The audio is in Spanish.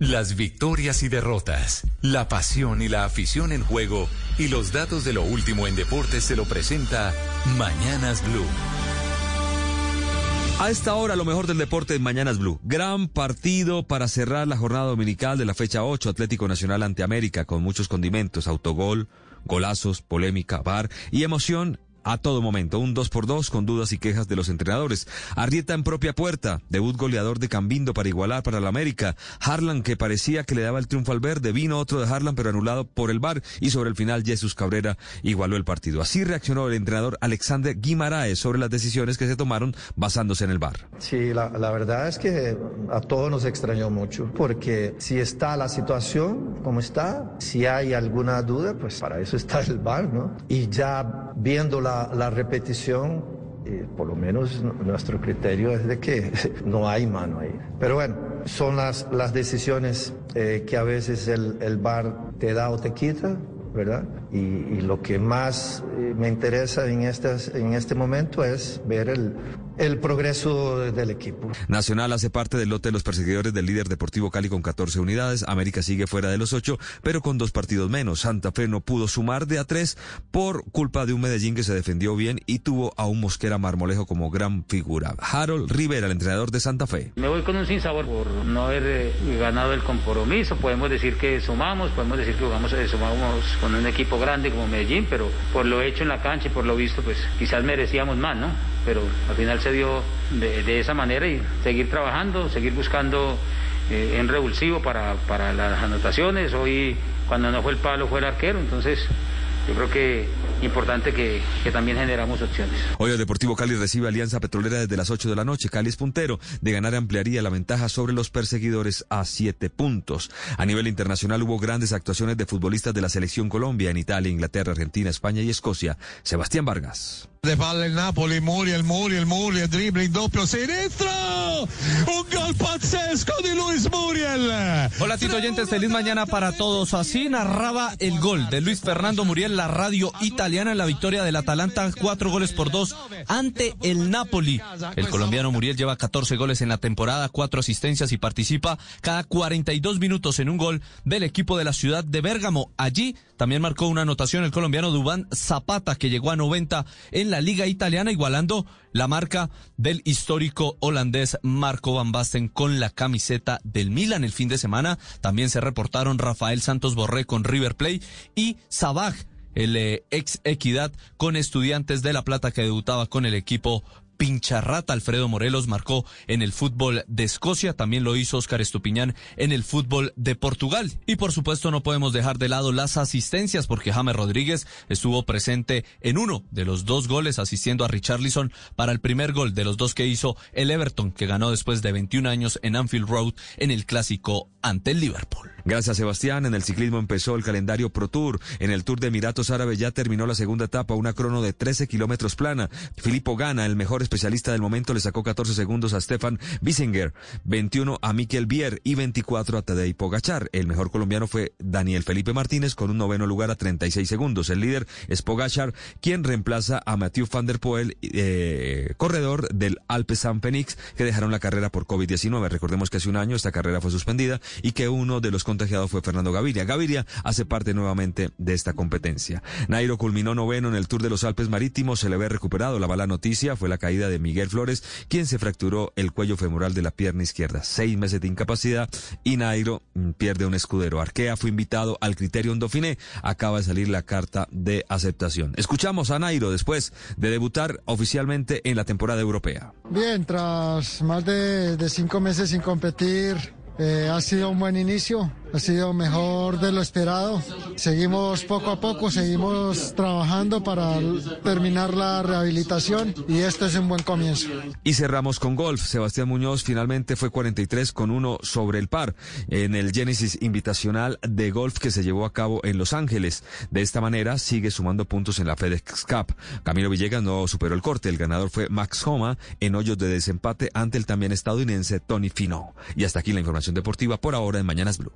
Las victorias y derrotas, la pasión y la afición en juego y los datos de lo último en deportes se lo presenta Mañanas Blue. A esta hora, lo mejor del deporte en Mañanas Blue. Gran partido para cerrar la jornada dominical de la fecha 8, Atlético Nacional ante América, con muchos condimentos, autogol, golazos, polémica, bar y emoción a todo momento. Un 2 por 2 con dudas y quejas de los entrenadores. Arrieta en propia puerta. Debut goleador de Cambindo para igualar para la América. Harlan que parecía que le daba el triunfo al verde. Vino otro de Harlan pero anulado por el VAR. Y sobre el final Jesús Cabrera igualó el partido. Así reaccionó el entrenador Alexander Guimaraes sobre las decisiones que se tomaron basándose en el VAR. Sí, la, la verdad es que a todos nos extrañó mucho. Porque si está la situación como está, si hay alguna duda, pues para eso está el VAR, ¿no? Y ya viendo la la, repetición, eh, por lo menos nuestro criterio es de que no hay mano ahí. Pero bueno, son las, las decisiones eh, que a veces el, el bar te da o te quita, ¿verdad? Y, lo que más eh, me interesa en, estas, en este momento es ver el, el progreso del equipo. Nacional hace parte del lote de los perseguidores del líder Deportivo Cali con 14 unidades. América sigue fuera de los 8, pero con dos partidos menos. Santa Fe no pudo sumar de a 3 por culpa de un Medellín que se defendió bien y tuvo a un Mosquera Marmolejo como gran figura. Harold Rivera, el entrenador de Santa Fe. Me voy con un sinsabor por no haber eh, ganado el compromiso. Podemos decir que sumamos, podemos decir que jugamos, eh, sumamos con un equipo grande como Medellín, pero por lo hecho en la cancha y por lo visto, pues quizás merecíamos más, ¿no? Pero al final se dio de, esa manera y seguir trabajando, seguir buscando eh, en revulsivo para, para las anotaciones. Hoy, cuando no fue el palo, fue el arquero, entonces yo creo que importante que, que, también generamos opciones. Hoy el Deportivo Cali recibe Alianza Petrolera desde las 8 de la noche. Cali es puntero. De ganar ampliaría la ventaja sobre los perseguidores a 7 puntos. A nivel internacional hubo grandes actuaciones de futbolistas de la selección Colombia en Italia, Inglaterra, Argentina, España y Escocia. Sebastián Vargas. De palla il Napoli, Muriel, Muriel, Muriel, dribbling doppio sinistro. Un gol pazzesco de Luis Muriel. Hola Tito Oyentes, feliz mañana para todos. Así narraba el gol de Luis Fernando Muriel, la radio italiana en la victoria del Atalanta, cuatro goles por dos ante el Napoli. El colombiano Muriel lleva 14 goles en la temporada, cuatro asistencias y participa cada 42 minutos en un gol del equipo de la ciudad de Bérgamo. Allí también marcó una anotación el colombiano Dubán Zapata, que llegó a 90 en la liga italiana, igualando la marca del histórico holandés Marco Van Basten con la camiseta del Milan el fin de semana. También se reportaron Rafael Santos Borré con River Plate y Sabaj, el eh, ex Equidad con Estudiantes de La Plata que debutaba con el equipo pincharrata Alfredo Morelos marcó en el fútbol de Escocia, también lo hizo Oscar Estupiñán en el fútbol de Portugal. Y por supuesto no podemos dejar de lado las asistencias porque James Rodríguez estuvo presente en uno de los dos goles asistiendo a Richarlison para el primer gol de los dos que hizo el Everton que ganó después de 21 años en Anfield Road en el clásico ante el Liverpool. Gracias Sebastián, en el ciclismo empezó el calendario Pro Tour. En el Tour de Emiratos Árabes ya terminó la segunda etapa, una crono de 13 kilómetros plana. Filippo Gana, el mejor especialista del momento, le sacó 14 segundos a Stefan Bissinger, 21 a Mikel Bier y 24 a Tadej Pogachar. El mejor colombiano fue Daniel Felipe Martínez con un noveno lugar a 36 segundos. El líder es Pogachar, quien reemplaza a Mathieu van der Poel, eh, corredor del Alpe San Fenix, que dejaron la carrera por COVID-19. Recordemos que hace un año esta carrera fue suspendida y que uno de los contagiado fue Fernando Gaviria. Gaviria hace parte nuevamente de esta competencia. Nairo culminó noveno en el Tour de los Alpes Marítimos, se le ve recuperado. La mala noticia fue la caída de Miguel Flores, quien se fracturó el cuello femoral de la pierna izquierda. Seis meses de incapacidad y Nairo mm, pierde un escudero. Arkea fue invitado al criterio Dauphiné. Acaba de salir la carta de aceptación. Escuchamos a Nairo después de debutar oficialmente en la temporada europea. Bien, tras más de, cinco meses sin competir, eh, ha sido un buen inicio ha sido mejor de lo esperado. Seguimos poco a poco, seguimos trabajando para terminar la rehabilitación y esto es un buen comienzo. Y cerramos con golf. Sebastián Muñoz finalmente fue 43 con uno sobre el par en el Genesis Invitacional de Golf que se llevó a cabo en Los Ángeles. De esta manera sigue sumando puntos en la FedEx Cup. Camilo Villegas no superó el corte. El ganador fue Max Homa en hoyos de desempate ante el también estadounidense Tony Fino. Y hasta aquí la información deportiva por ahora en Mañanas Blue.